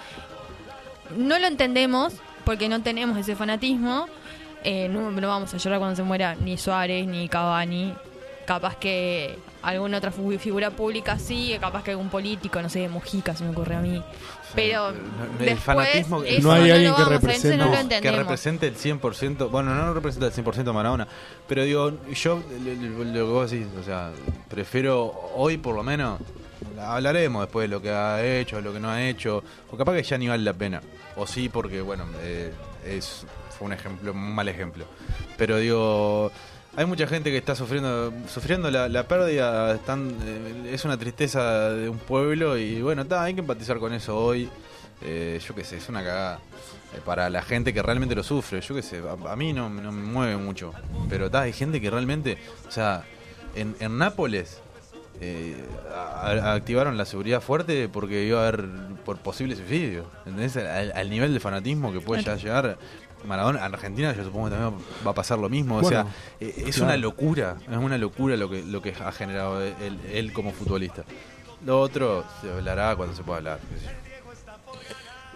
No lo entendemos porque no tenemos ese fanatismo. Eh, no, no vamos a llorar cuando se muera ni Suárez ni Cavani. Capaz que alguna otra figura pública sí, capaz que algún político, no sé, Mujica se me ocurre a mí. Pero el después fanatismo que- eso No hay alguien que represente- no lo que represente el 100%, bueno, no representa el 100% Maradona, pero digo, yo lo que vos decís, o sea, prefiero hoy por lo menos, hablaremos después de lo que ha hecho, de lo que no ha hecho, o capaz que ya ni vale la pena, o sí porque, bueno, eh, es fue un ejemplo, un mal ejemplo, pero digo... Hay mucha gente que está sufriendo sufriendo la, pérdida, eh, es una tristeza de un pueblo y bueno, está, hay que empatizar con eso hoy. Eh, yo qué sé, es una cagada eh, para la gente que realmente lo sufre. Yo qué sé, a, mí no, no me mueve mucho, pero está, hay gente que realmente, o sea, en, en Nápoles eh, a- a- activaron la seguridad fuerte porque iba a haber por posible suicidio. ¿Entendés? Al, al nivel de fanatismo que puede ya llegar. Maradona, en Argentina yo supongo que también va a pasar lo mismo. o sea, eh, es claro. una locura, es una locura lo que, lo que ha generado él, él como futbolista. Lo otro se hablará cuando se pueda hablar.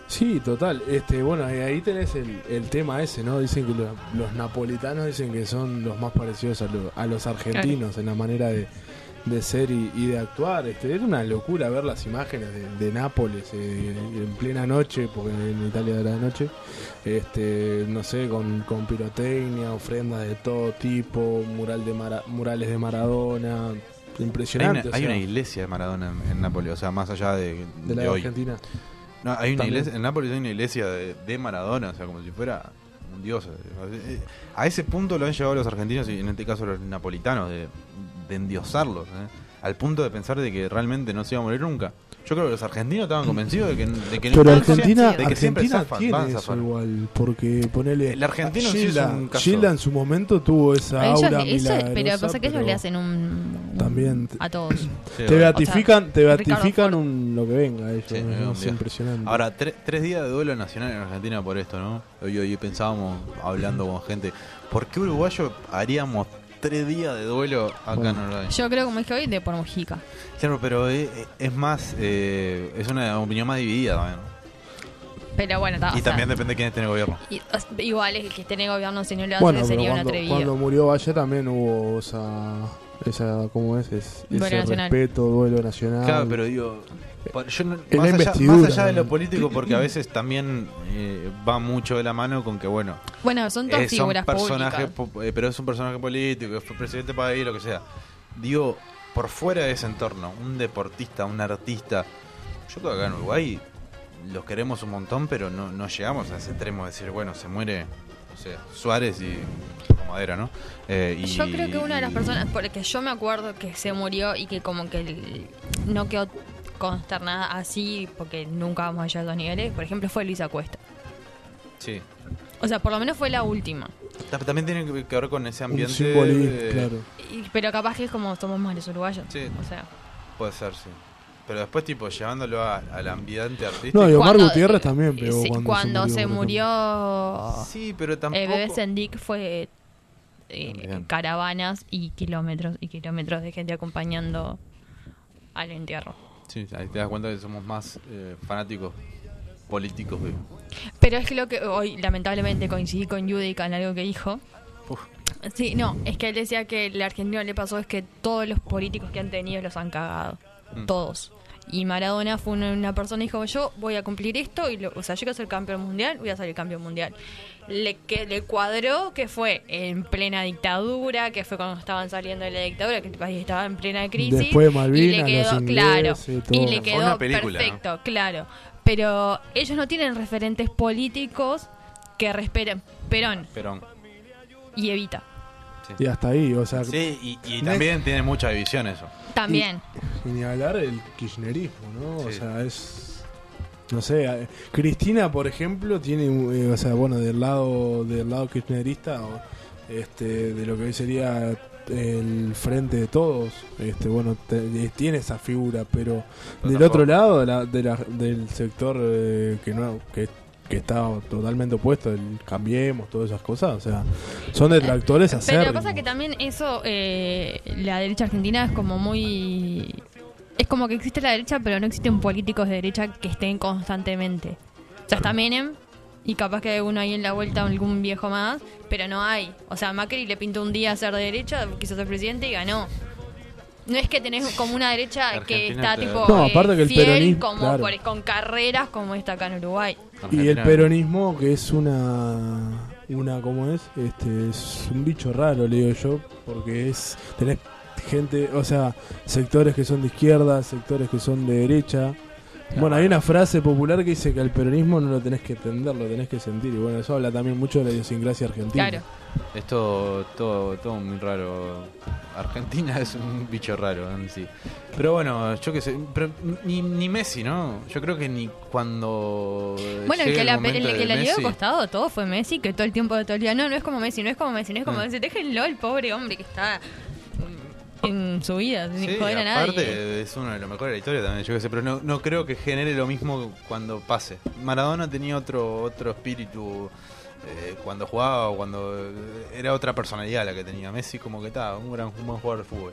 Sí, total. Este, bueno, ahí- ahí tenés el, el tema ese, ¿no? Dicen que los, los napolitanos dicen que son los más parecidos a, lo- a los argentinos en la manera de, de ser y, y de actuar. Este, era una locura ver las imágenes de, de Nápoles eh, en plena noche, porque en Italia era de noche. Este, no sé, con, con pirotecnia, ofrendas de todo tipo, mural de Mara- murales de Maradona. Hay Impresionante. una, hay una iglesia de Maradona en, en Nápoles, o sea, más allá de, de la de hoy. Argentina. No, hay una También. iglesia, en Nápoles hay una iglesia de, de Maradona, o sea, como si fuera un dios. Eh, A ese punto lo han llevado los argentinos y en este caso los napolitanos, de, de endiosarlos, ¿eh? al punto de pensar de que realmente no se iba a morir nunca. Yo creo que los argentinos estaban convencidos de que, de que Pero no- Argentina, de que siempre Argentina zafan, tiene van eso igual, porque ponele... El argentino en sí es Gilda, un caso. Gilda en su momento tuvo esa Ellos aura eso- pero pasa que ellos le hacen un. También a todos. te beatifican, O sea, te beatifican un, lo que venga ellos, Sí, ¿no? un es impresionante. Ahora, tre- tres días de duelo nacional en Argentina por esto, ¿no? Hoy, hoy pensábamos, hablando con gente, ¿por qué uruguayo haríamos tres días de duelo acá en Uruguay? Yo creo, como dije hoy, de por Mujica. Claro, pero es, es más, eh, es una opinión más dividida también. Pero bueno, está. Y también depende de quién esté en el gobierno. y- o- igual es que esté en el gobierno, si no lo hace, bueno, sería un cuando, atrevido. cuando murió Valle también hubo esa, esa ¿cómo es? es ese nacional. respeto, duelo nacional. Claro, pero digo, yo no- la más, allá, investidura, más allá de lo político, porque a veces también eh, va mucho de la mano con que, bueno, Bueno, son dos eh, son figuras personajes, públicas. po- eh, pero es un personaje político, fue presidente del país, lo que sea. Digo, por fuera de ese entorno, un deportista, un artista, yo creo que acá en Uruguay los queremos un montón, pero no, no llegamos a ese extremo de decir, bueno, se muere, sé, Suárez y Madera, ¿no? Eh, y- Yo creo que una de las personas, porque yo me acuerdo que se murió y que como que el- no quedó consternada así, porque nunca vamos a llegar a esos niveles, por ejemplo, fue Luisa Cuesta. Sí. O sea, por lo menos fue la última. Ta- También tiene que- ver con ese ambiente. simbolismo, eh, claro. Y- pero capaz que es como somos más los uruguayos. Sí. O sea, Puede ser, sí. Pero después, tipo, llevándolo a- al ambiente artístico. No, y Omar Cuando- Gutiérrez también pegó sí, cuando, cuando se murió, Sí, pero tampoco. el bebé Sendik fue eh, caravanas y kilómetros y kilómetros de gente acompañando al entierro. Sí, ahí te das cuenta que somos más eh, fanáticos políticos. güey. Pero es que lo que hoy lamentablemente coincidí con Yudica en algo que dijo. Sí, no, es que él decía que el argentino le pasó es que todos los políticos que han tenido los han cagado. Todos. Y Maradona fue una, una persona que dijo, yo voy a cumplir esto, y lo- o sea, yo quiero ser campeón mundial, voy a ser el campeón mundial. Le, que, le cuadró que fue en plena dictadura, que fue cuando estaban saliendo de la dictadura, que el país estaba en plena crisis. Después de y le Malvinas, quedó, claro, y le quedó una película, perfecto, claro. Pero ellos no tienen referentes políticos que respeten Perón Perón. y Evita. Y hasta ahí, o sea. Sí, y, y también tiene mucha división eso. También. Y ni hablar el kirchnerismo, ¿no? O sea, es. No sé, Cristina, por ejemplo, tiene, eh, o sea, bueno, del lado del lado kirchnerista, o, este, de lo que hoy sería el frente de todos, este, bueno, te- eh, tiene esa figura, pero del otro lado, de la- de la- del sector eh, que no que, que está totalmente opuesto, el cambiemos, todas esas cosas, o sea, son detractores Pero acérrimos. lo que pasa es que también eso, eh, la derecha argentina es como muy... Es como que existe la derecha, pero no existen políticos de derecha que estén constantemente. O sea, está Menem y capaz que hay uno ahí en la vuelta, algún viejo más, pero no hay. O sea, Macri le pintó un día ser de derecha, quiso ser presidente y ganó. No es que tenés como una derecha que está tipo No, eh, aparte que el fiel, peronismo, como claro. por- con carreras como esta acá en Uruguay. Y el peronismo, que es una. una ¿Cómo es? Este, es un bicho raro, le digo yo, porque es. Tenés gente, o sea, sectores que son de izquierda, sectores que son de derecha. Bueno, hay una frase popular que dice que al peronismo no lo tenés que entender, lo tenés que sentir. Y bueno, eso habla también mucho de la idiosincrasia argentina. Claro. Es todo, todo, todo muy raro. Argentina es un bicho raro en sí. Pero bueno, yo qué sé. Pero ni, ni Messi, ¿no? Yo creo que ni cuando. Bueno, el que, la, el que de la de Messi- costado todo fue Messi, que todo el tiempo de todo el día, no, no es como Messi, no es como Messi, no es como Mm. Messi. Déjenlo, el pobre hombre que está en su vida, sin Sí, joder a nadie. aparte es uno de los mejores de la historia también, yo qué sé, pero no, no creo que genere lo mismo cuando pase. Maradona tenía otro otro espíritu eh, cuando jugaba o cuando era otra personalidad la que tenía. Messi como que estaba un gran un buen jugador de fútbol.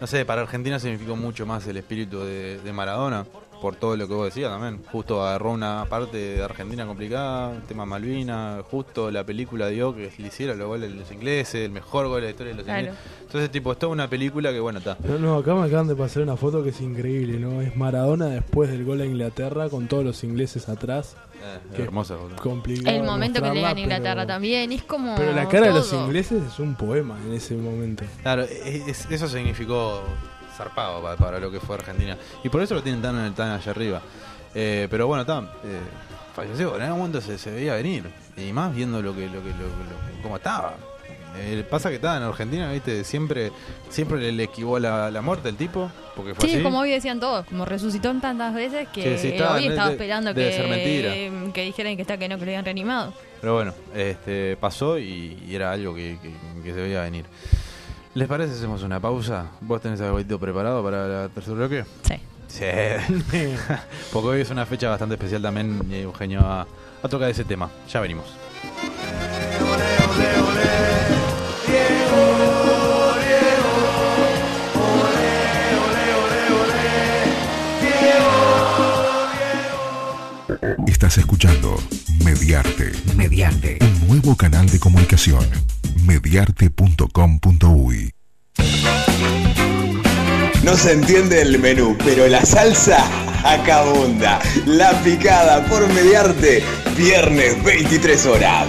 No sé, para Argentina significó mucho más el espíritu de, de Maradona, por todo lo que vos decías también. Justo agarró una parte de Argentina complicada, tema Malvina, justo la película dio que le hiciera los goles de los ingleses, el mejor gol de la historia de los Claro. ingleses. Entonces, tipo, es toda una película que, bueno, está. No, no, acá me acaban de pasar una foto que es increíble, ¿no? Es Maradona después del gol a Inglaterra con todos los ingleses atrás. Eh, hermosa foto. complicado El momento que le mostrarla, dan a Inglaterra pero- también, es como. Pero la cara de los ingleses es un poema en ese momento. Claro, es- es- eso significó zarpado para, para lo que fue Argentina. Y por eso lo tienen tan, tan allá arriba. Eh, pero bueno, está. eh, falleció, en algún momento se, se veía venir. Y más viendo lo que, lo que, lo, lo- cómo estaba. Eh, pasa que estaba en Argentina, viste, siempre, siempre le, le esquivó la, la muerte el tipo, porque fue Sí, así. como hoy decían todos, como resucitó tantas veces que Sí, hoy estaba de- esperando que, dijeran que está que no, que lo habían reanimado. Pero bueno, este pasó y, y era algo que, que- que se veía venir. ¿Les parece si hacemos una pausa? ¿Vos tenés algo preparado para la tercer bloque? Sí. Sí. Porque hoy es una fecha bastante especial también y Eugenio va a tocar ese tema. Ya venimos. Estás escuchando Mediarte. Mediarte. Un nuevo canal de comunicación. Mediarte.com.uy No se entiende el menú, pero la salsa acabunda. La picada por mediarte, viernes 23 horas.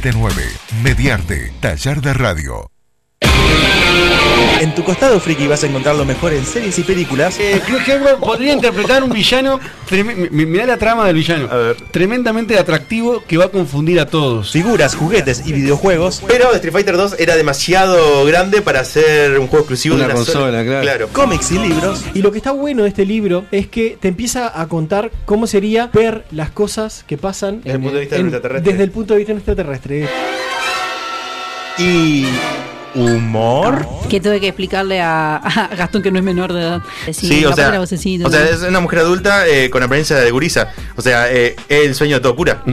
479 Mediarte, taller de radio. En tu costado friki vas a encontrar lo mejor en series y películas. Eh, Edward podría interpretar un villano. Mirá la trama del villano. Tremendamente atractivo que va a confundir a todos. Figuras, juguetes y videojuegos. Pero Street Fighter 2 era demasiado grande para ser un juego exclusivo Una de una consola, sola- claro. Cómics y libros. Y lo que está bueno de este libro es que te empieza a contar cómo sería ver las cosas que pasan Desde el punto de vista extraterrestre. desde el punto de vista extraterrestre. Y humor. Que tuve que explicarle a, a Gastón que no es menor de edad. Sí, o sea, vocecita, o sea, ¿no? es una mujer adulta eh, con apariencia de gurisa. O sea, eh, es el sueño de todo cura.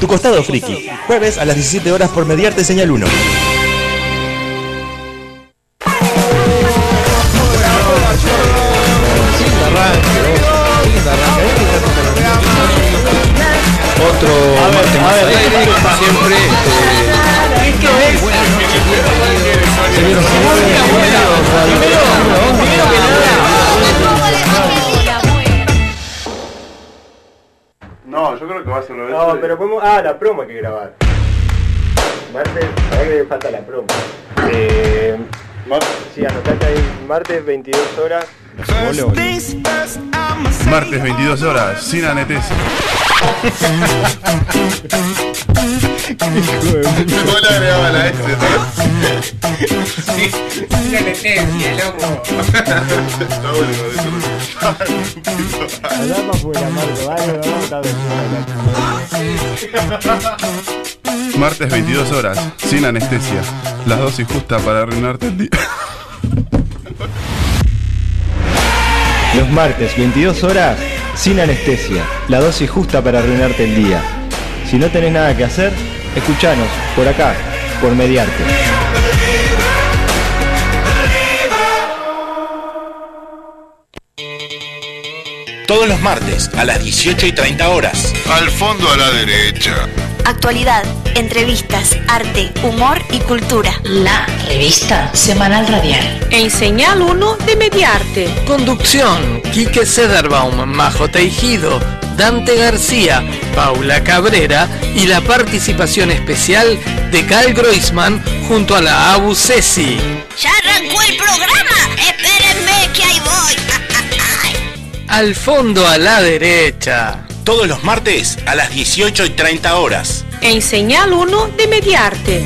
Tu costado friki. Jueves a las 17 horas por Mediarte Señal 1. Martes 22 horas. Martes 22 horas, sin anestesia. ¿Cómo le agregaba la S? Sí, sin anestesia, loco. Está bueno, Allá para afuera, Marco, vale, vamos a estar Martes 22 horas, sin anestesia. La dosis justa para arruinarte el día. Los martes, 22 horas, sin anestesia. La dosis justa para arruinarte el día. Si no tenés nada que hacer, escuchanos por acá, por Mediarte. Todos los martes a las 18 y 30 horas. Al fondo a la derecha. Actualidad, entrevistas, arte, humor y cultura. La revista semanal radial. En Señal 1 de Mediarte. Conducción, Quique Sederbaum, Majo Teijido, Dante García, Paula Cabrera y la participación especial de Cal Groisman junto a la Abu Ceci. ¡Ya arrancó el programa! ¡Espérenme que ahí voy! Al fondo a la derecha. Todos los martes a las 18 y 30 horas. En Señal 1 de Mediarte.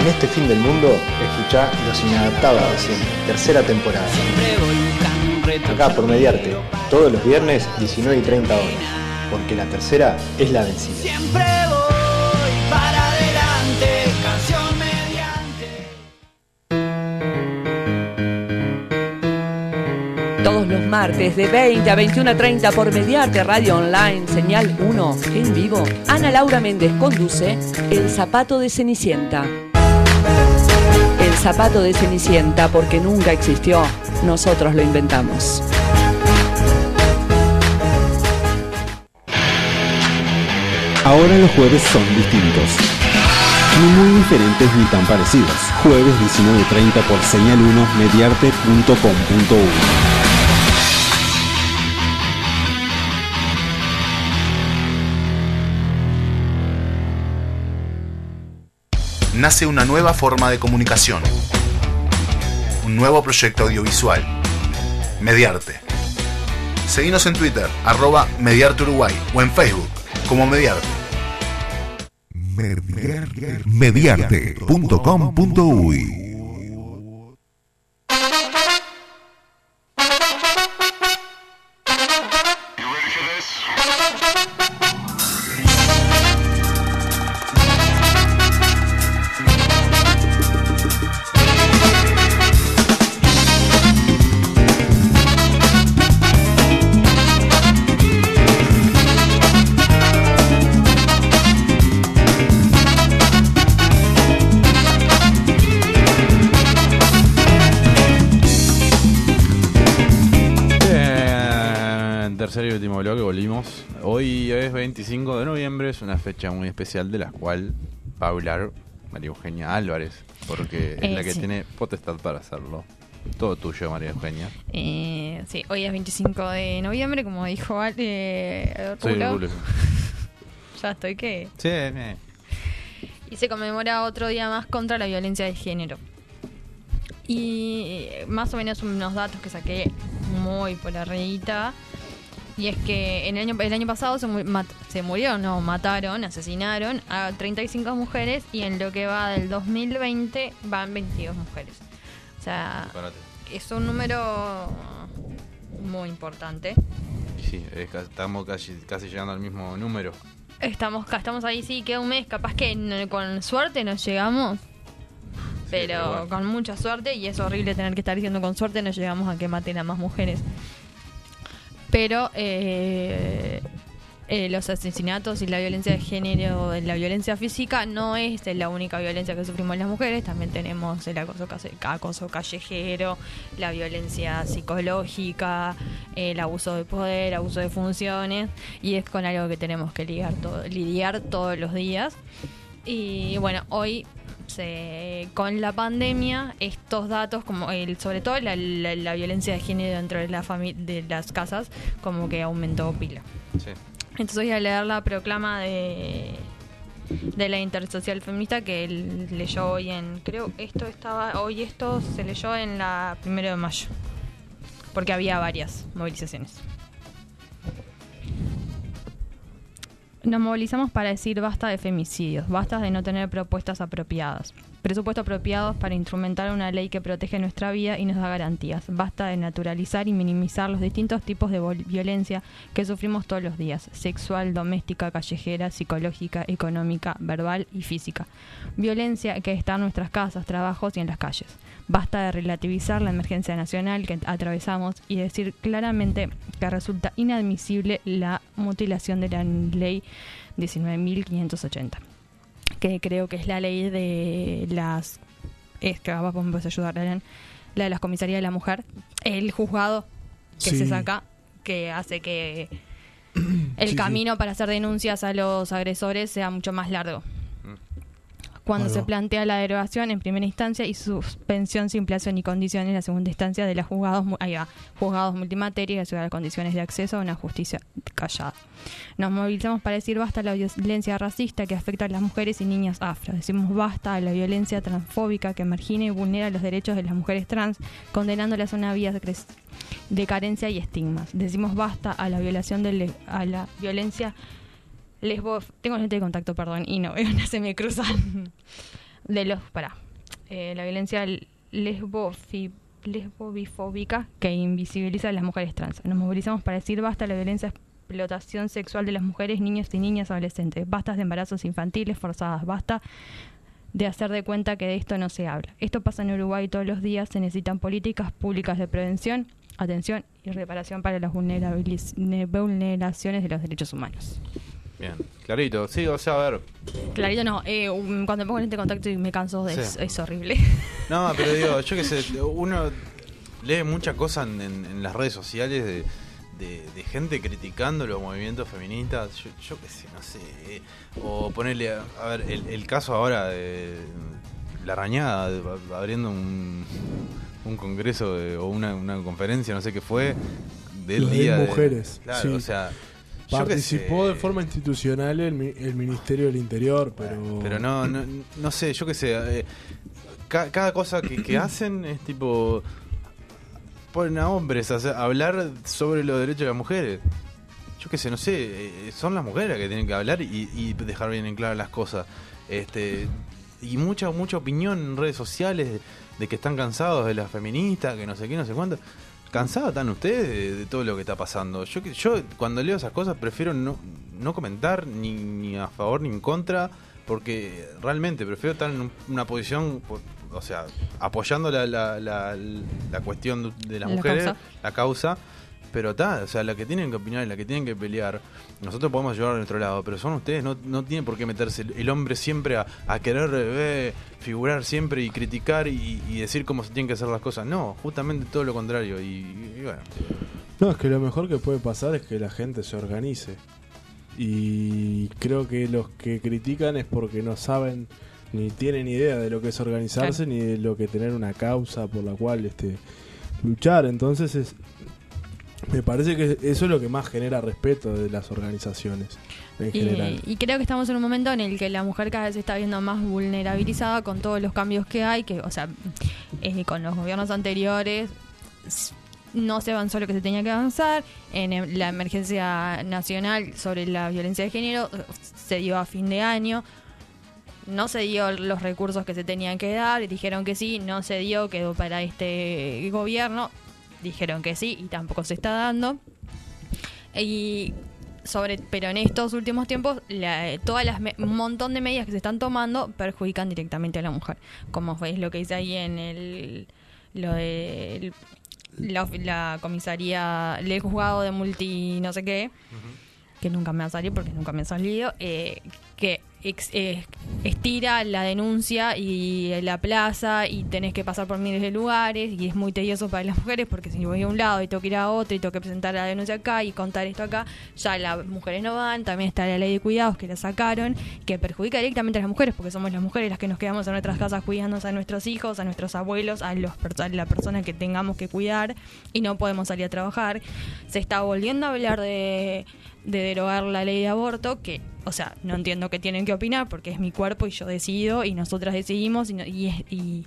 En este fin del mundo, escuchá Los Inadaptados de siempre, tercera temporada. Acá por Mediarte, todos los viernes 19 y 30 horas. Porque la tercera es la vencida. martes de 20 a 21.30 por Mediarte Radio Online, señal 1, en vivo, Ana Laura Méndez conduce El Zapato de Cenicienta. El Zapato de Cenicienta, porque nunca existió, nosotros lo inventamos. Ahora los jueves son distintos ni muy diferentes ni tan parecidos. Jueves 19.30 por señal1mediarte.com.u nace una nueva forma de comunicación, un nuevo proyecto audiovisual, Mediarte. Seguinos en Twitter, arroba Mediarte Uruguay, o en Facebook, como Mediarte. Mediarte.com.uy fecha muy especial de la cual va a hablar María Eugenia Álvarez, porque es Eh, la que sí. tiene potestad para hacerlo. Todo tuyo, María Eugenia. Eh, sí, hoy es 25 de noviembre, como dijo Ale, eh, Soy Rulo. Ya estoy que... Sí, eh. Y se conmemora otro día más contra la violencia de género. Y eh, más o menos unos datos que saqué muy por arribita. Y es que en el año, el año pasado se, mat- se murieron, no, mataron, asesinaron a 35 mujeres y en lo que va del 2020 van 22 mujeres. O sea, es un número muy importante. sí, estamos casi, casi llegando al mismo número. Estamos, estamos ahí, sí, queda un mes. Capaz que con suerte nos llegamos. Pero pero bueno. con mucha suerte, y es horrible tener que estar diciendo con suerte, nos llegamos a que maten a más mujeres. Pero eh, eh, los asesinatos y la violencia de género, la violencia física, no es la única violencia que sufrimos las mujeres. También tenemos el acoso, callejero, la violencia psicológica, el abuso de poder, abuso de funciones. Y es con algo que tenemos que lidiar, todo, lidiar todos los días. Y bueno, hoy se, con la pandemia, estos datos, como el, sobre todo la, la- la violencia de género dentro de, la de las casas, como que aumentó pila. Sí. Entonces voy a leer la proclama de, de la Intersocial Feminista que él leyó hoy en, creo, esto estaba, hoy esto se leyó en la primero de mayo, porque había varias movilizaciones. Nos movilizamos para decir basta de femicidios, basta de no tener propuestas apropiadas. Presupuestos apropiados para instrumentar una ley que protege nuestra vida y nos da garantías. Basta de naturalizar y minimizar los distintos tipos de violencia que sufrimos todos los días. Sexual, doméstica, callejera, psicológica, económica, verbal y física. Violencia que está en nuestras casas, trabajos y en las calles. Basta de relativizar la emergencia nacional que atravesamos y decir claramente que resulta inadmisible la mutilación de la ley 19.580 que creo que es la ley de las es que me puedes ayudar la de las comisarías de la mujer el juzgado que Sí. se saca que hace que el Sí, camino para hacer denuncias a los agresores sea mucho más largo cuando se plantea la derogación en primera instancia y suspensión sin plazo ni condiciones en la segunda instancia de los juzgados, ahí va, juzgados multimateria y la ciudad de condiciones de acceso a una justicia callada. Nos movilizamos para decir basta a la violencia racista que afecta a las mujeres y niñas afro. Decimos basta a la violencia transfóbica que margina y vulnera los derechos de las mujeres trans, condenándolas a una vida de, carencia y estigmas. Decimos basta a la violación de a la violencia lesbo tengo lente de contacto perdón y no se me cruzan de los para la violencia lesbofi- lesbobifóbica que invisibiliza a las mujeres trans nos movilizamos para decir basta la violencia explotación sexual de las mujeres niños y niñas adolescentes basta de embarazos infantiles forzadas basta de hacer de cuenta que de esto no se habla. Esto pasa en Uruguay todos los días, se necesitan políticas públicas de prevención, atención y reparación para las vulneraciones de los derechos humanos. Bien, clarito. Sí, o sea, a ver. Clarito no, eh, um, cuando me pongo lente de contacto y me canso, de es, Sí. es horrible. No, pero digo, yo qué sé, uno lee mucha cosa en, en- en las redes sociales de, de- de gente criticando los movimientos feministas. Yo, yo qué sé, no sé. eh, O ponerle, a, a ver, el, el caso ahora de la rañada, de- abriendo un, un congreso de- o una, una conferencia, no sé qué fue, del día de- mujeres, claro, sí. o sea. Participó de forma institucional el, el Ministerio del Interior, pero... Pero no, no, no sé, yo qué sé. eh, ca- cada cosa que, que hacen es tipo. Ponen a hombres a, hacer- a hablar sobre los derechos de las mujeres. Yo qué sé, no sé. eh, son las mujeres las que tienen que hablar y, y dejar bien en claras las cosas. Este Y mucha, mucha opinión en redes sociales de que están cansados de las feministas, que no sé qué, no sé cuánto. ¿Cansados están ustedes de, de todo lo que está pasando? Yo, que- yo cuando leo esas cosas prefiero no, no comentar ni, ni a favor ni en contra, porque realmente prefiero estar en un- una posición, po- o sea, apoyando la, la, la, la cuestión de las La mujeres, causa. la causa, pero está, o sea, la que tienen que opinar y la que tienen que pelear, nosotros podemos ayudar a nuestro lado, pero son ustedes, no, no tienen por qué meterse el, el hombre siempre a, a querer eh, figurar siempre y criticar y, y decir cómo se tienen que hacer las cosas. No, justamente todo lo contrario. Y, y bueno, No, es que lo mejor que puede pasar es que la gente se organice. Y creo que los que critican es porque no saben ni tienen idea de lo que es organizarse ni de lo que tener una causa por la cual este luchar. Entonces es me parece que eso es lo que más genera respeto de las organizaciones en general. Y, y creo que estamos en un momento en el que la mujer cada vez se está viendo más vulnerabilizada con todos los cambios que hay, que, o sea, eh, con los gobiernos anteriores no se avanzó lo que se tenía que avanzar. En em- la emergencia nacional sobre la violencia de género eh, se dio a fin de año. No se dio los recursos que se tenían que dar, dijeron que sí, no se dio, quedó para este gobierno, dijeron que sí y tampoco se está dando. Y sobre, pero en estos últimos tiempos, la- todas las un montón de medidas que se están tomando perjudican directamente a la mujer. Como es lo que dice ahí en el lo de el- la, la comisaría, el juzgado de multi no sé qué, que nunca me va a salir porque nunca me ha salido, eh, que eh, estira la denuncia y la plaza y tenés que pasar por miles de lugares y es muy tedioso para las mujeres porque si voy a un lado y tengo que ir a otro y tengo que presentar la denuncia acá y contar esto acá, ya las mujeres no van, también está la ley de cuidados que la sacaron, que perjudica directamente a las mujeres porque somos las mujeres las que nos quedamos en nuestras casas cuidándonos a nuestros hijos, a nuestros abuelos, a los a la persona que tengamos que cuidar y no podemos salir a trabajar. Se está volviendo a hablar de, de derogar la ley de aborto, que, o sea, no entiendo qué tienen que opinar porque es mi cuerpo y yo decido y nosotras decidimos y, no- y, y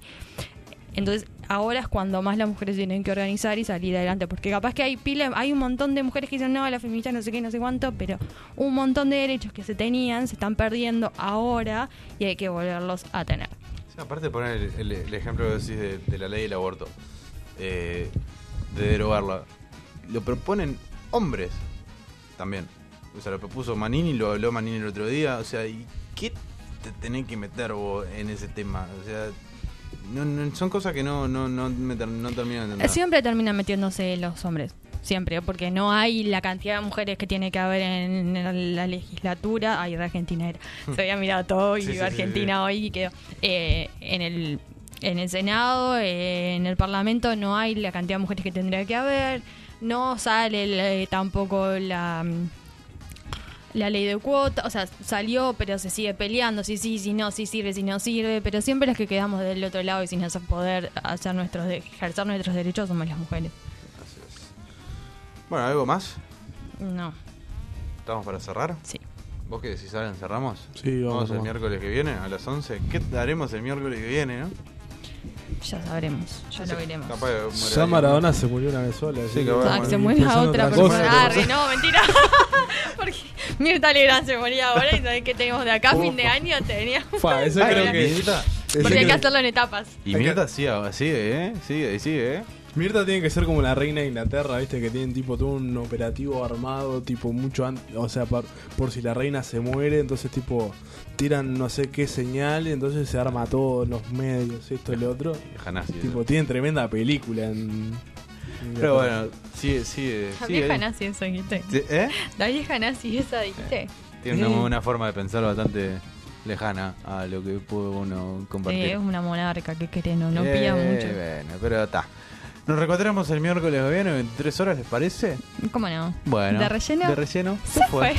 entonces ahora es cuando más las mujeres tienen que organizar y salir adelante porque capaz que hay pila, hay un montón de mujeres que dicen no, la feminista no sé qué, no sé cuánto, pero un montón de derechos que se tenían se están perdiendo ahora y hay que volverlos a tener. Sí, aparte poner el ejemplo que decís de, de la ley del aborto, eh, de derogarla, lo proponen hombres también. O sea, lo propuso Manini, lo habló Manini el otro día. O sea, ¿y qué te tenés que meter vos en ese tema? O sea, no- no- son cosas que no, no, no, me ter- no termino de entender. Siempre terminan metiéndose los hombres. Siempre, porque no hay la cantidad de mujeres que tiene que haber en la legislatura. Ay, de Argentina era. Se había mirado todo y Sí, Argentina hoy y quedó. Eh, en el en el Senado, eh, en el Parlamento, no hay la cantidad de mujeres que tendría que haber. No sale el- eh, tampoco la. La ley de cuota, o sea, salió, pero se sigue peleando, si sí, si no, si sirve, si no sirve, pero siempre las que quedamos del otro lado y sin hacer poder hacer nuestros de- ejercer nuestros derechos somos las mujeres. Bueno, ¿algo más? No. ¿Estamos para cerrar? Sí. ¿Vos qué decís, Alan? ¿Cerramos? Sí, vamos, el vamos. miércoles que viene a las 11. ¿Qué haremos el miércoles que viene, no? Ya sabremos, ya lo veremos. Capaz que Ya alguien. Maradona se murió una vez sola. así Sí, capaz Ah, que que se muera pensando otra en otra cosa. persona. No, mentira. Porque Mirta Legrand se moría ahora y sabés que tenemos de acá a fin de año teníamos. Fa, eso creo que. Porque hay que hacerlo en etapas. Y Mirta sigue, sigue, ¿eh? Sigue y sigue, ¿eh? Mirta tiene que ser como la reina de Inglaterra, viste, que tienen tipo todo un operativo armado, tipo mucho antes, o sea, por, por si la reina se muere, entonces tipo tiran no sé qué señal, y entonces se arma todo en los medios, esto y lo otro. Nazi, Tipo, tienen tremenda película en... Pero bueno, sigue, sigue, La sigue. vieja nazi esa, dijiste. Sí, ¿Eh? La vieja nazi esa, dijiste. Tiene una, Sí. una forma de pensar bastante lejana a lo que puede uno Sí, compartir. es una monarca que quiere, no, no Eh, pilla mucho. Bueno, pero está. Nos reencontramos el miércoles que viene, en tres horas, ¿les parece? ¿Cómo no? Bueno. ¿De relleno? De relleno. Se fue.